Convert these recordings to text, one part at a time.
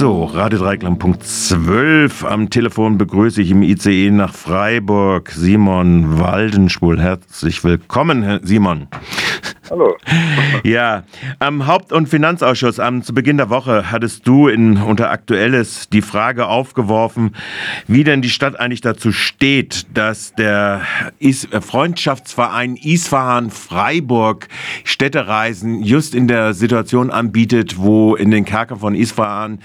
So, Radio Dreiklang.Punkt 12. Am Telefon begrüße ich im ICE nach Freiburg Simon Waldenschwul. Herzlich willkommen, Herr Simon. Hallo. Ja, am Haupt- und Finanzausschuss am zu Beginn der Woche hattest du in unter Aktuelles die Frage aufgeworfen, wie denn die Stadt eigentlich dazu steht, dass der Is Freundschaftsverein Isfahan Freiburg Städtereisen just in der Situation anbietet, wo in den Kerker von Isfahan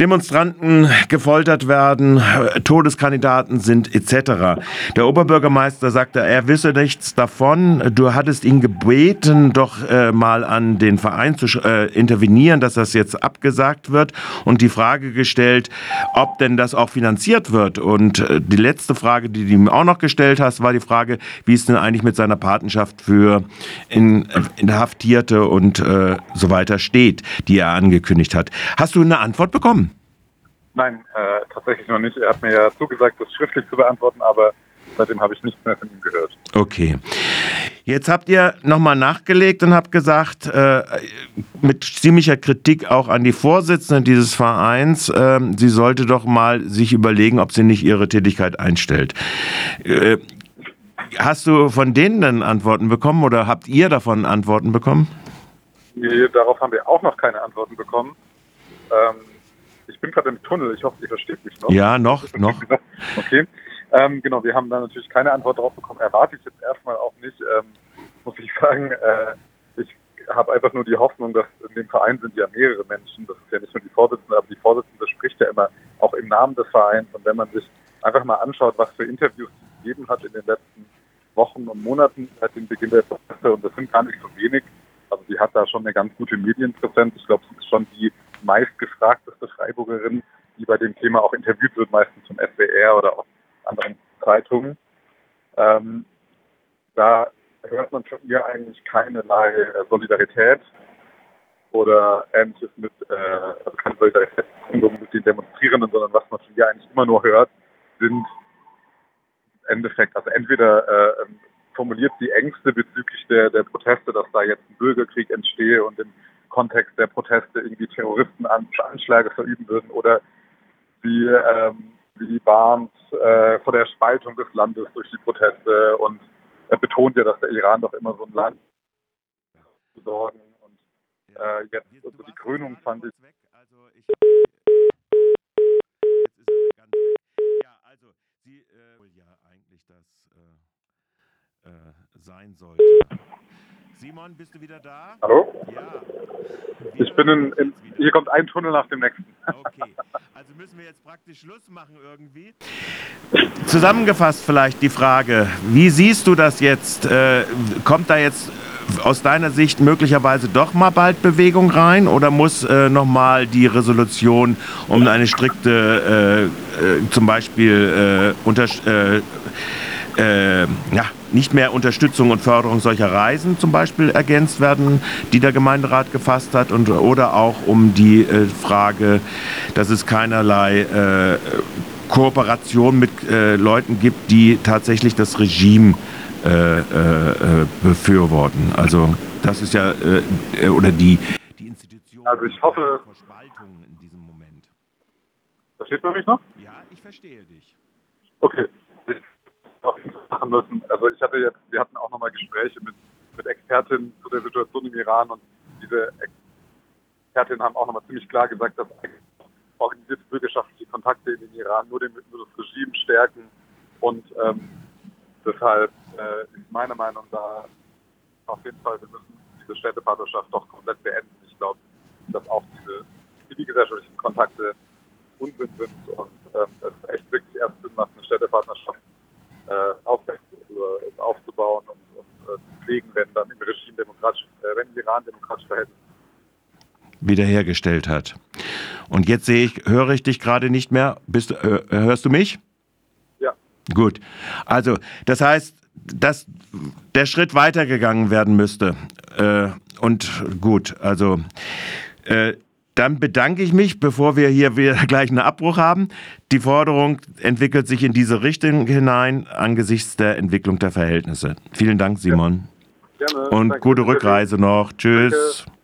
Demonstranten gefoltert werden, Todeskandidaten sind etc. Der Oberbürgermeister sagte, er wisse nichts davon. Du hattest ihn gebeten, bitten, doch äh, mal an den Verein zu äh, intervenieren, dass das jetzt abgesagt wird und die Frage gestellt, ob denn das auch finanziert wird. Und äh, die letzte Frage, die du ihm auch noch gestellt hast, war die Frage, wie es denn eigentlich mit seiner Patenschaft für in, Inhaftierte und äh, so weiter steht, die er angekündigt hat. Hast du eine Antwort bekommen? Nein, äh, tatsächlich noch nicht. Er hat mir ja zugesagt, das schriftlich zu beantworten, aber seitdem habe ich nichts mehr von ihm gehört. Okay. Jetzt habt ihr nochmal nachgelegt und habt gesagt, äh, mit ziemlicher Kritik auch an die Vorsitzende dieses Vereins, äh, sie sollte doch mal sich überlegen, ob sie nicht ihre Tätigkeit einstellt. Äh, hast du von denen dann Antworten bekommen oder habt ihr davon Antworten bekommen? Nee, darauf haben wir auch noch keine Antworten bekommen. Ähm, ich bin gerade im Tunnel, ich hoffe, ihr versteht mich noch. Ja, noch, noch. Okay. Ähm, genau, wir haben da natürlich keine Antwort drauf bekommen. Erwarte ich jetzt erstmal auch nicht, ähm, muss ich sagen. Äh, ich habe einfach nur die Hoffnung, dass in dem Verein sind ja mehrere Menschen. Das ist ja nicht nur die Vorsitzende, aber die Vorsitzende spricht ja immer auch im Namen des Vereins. Und wenn man sich einfach mal anschaut, was für Interviews sie gegeben hat in den letzten Wochen und Monaten seit dem Beginn der Prozesse, und das sind gar nicht so wenig, also sie hat da schon eine ganz gute Medienpräsenz. Ich glaube, sie ist schon die meistgefragteste Freiburgerin, die bei dem Thema auch interviewt wird, meistens zum SWR oder auch anderen Zeitungen. Ähm, da hört man von ihr eigentlich keinerlei äh, Solidarität oder ähnliches mit, äh, also keine Solidarität mit den Demonstrierenden, sondern was man von ihr eigentlich immer nur hört, sind im Endeffekt, also entweder äh, ähm, formuliert sie Ängste bezüglich der, der Proteste, dass da jetzt ein Bürgerkrieg entstehe und im Kontext der Proteste irgendwie Terroristen Anschläge verüben würden oder sie ähm, wie warnt äh, vor der Spaltung des Landes durch die Proteste und er betont ja, dass der Iran doch immer so ein Land besorgen und äh, jetzt also die Krönung fand ich. Also ich jetzt ist er ganz weg. Ja, also sie äh, ja eigentlich das äh, äh, sein sollte. Simon, bist du wieder da? Hallo? Ja. Ich bin in, in, hier kommt ein Tunnel nach dem nächsten. Okay. Wir jetzt praktisch Schluss machen irgendwie. Zusammengefasst vielleicht die Frage, wie siehst du das jetzt? Äh, kommt da jetzt aus deiner Sicht möglicherweise doch mal bald Bewegung rein oder muss äh, nochmal die Resolution um eine strikte, äh, äh, zum Beispiel äh, unter, äh, ja, nicht mehr Unterstützung und Förderung solcher Reisen zum Beispiel ergänzt werden, die der Gemeinderat gefasst hat, und, oder auch um die äh, Frage, dass es keinerlei äh, Kooperation mit äh, Leuten gibt, die tatsächlich das Regime äh, äh, befürworten. Also das ist ja, oder die, die Institution also ich hoffe, vor Spaltung in diesem Moment. Versteht man mich noch? Ja, ich verstehe dich. Okay machen müssen. Also ich hatte jetzt, wir hatten auch nochmal Gespräche mit, mit Expertinnen zu der Situation im Iran und diese Expertinnen haben auch nochmal ziemlich klar gesagt, dass organisierte bürgerschaftliche Kontakte in den Iran nur, den, nur das Regime stärken und ähm, deshalb äh, ist meine Meinung da auf jeden Fall, wir müssen diese Städtepartnerschaft doch komplett beenden. Ich glaube, dass auch diese zivilgesellschaftlichen Kontakte Unsinn sind und ähm, es echt wirklich erst Sinn macht, eine Städtepartnerschaft äh, äh, aufzubauen und, und äh, zu pflegen, wenn dann im Regime demokratisch, äh, wenn Iran demokratische Verhältnisse wiederhergestellt hat. Und jetzt sehe ich, höre ich dich gerade nicht mehr. Bist, hörst du mich? Ja. Gut. Also, das heißt, dass der Schritt weitergegangen werden müsste. Äh, und gut, also äh, dann bedanke ich mich, bevor wir hier wieder gleich einen Abbruch haben. Die Forderung entwickelt sich in diese Richtung hinein angesichts der Entwicklung der Verhältnisse. Vielen Dank, Simon. Gerne. Und Danke. gute Rückreise noch. Tschüss. Danke.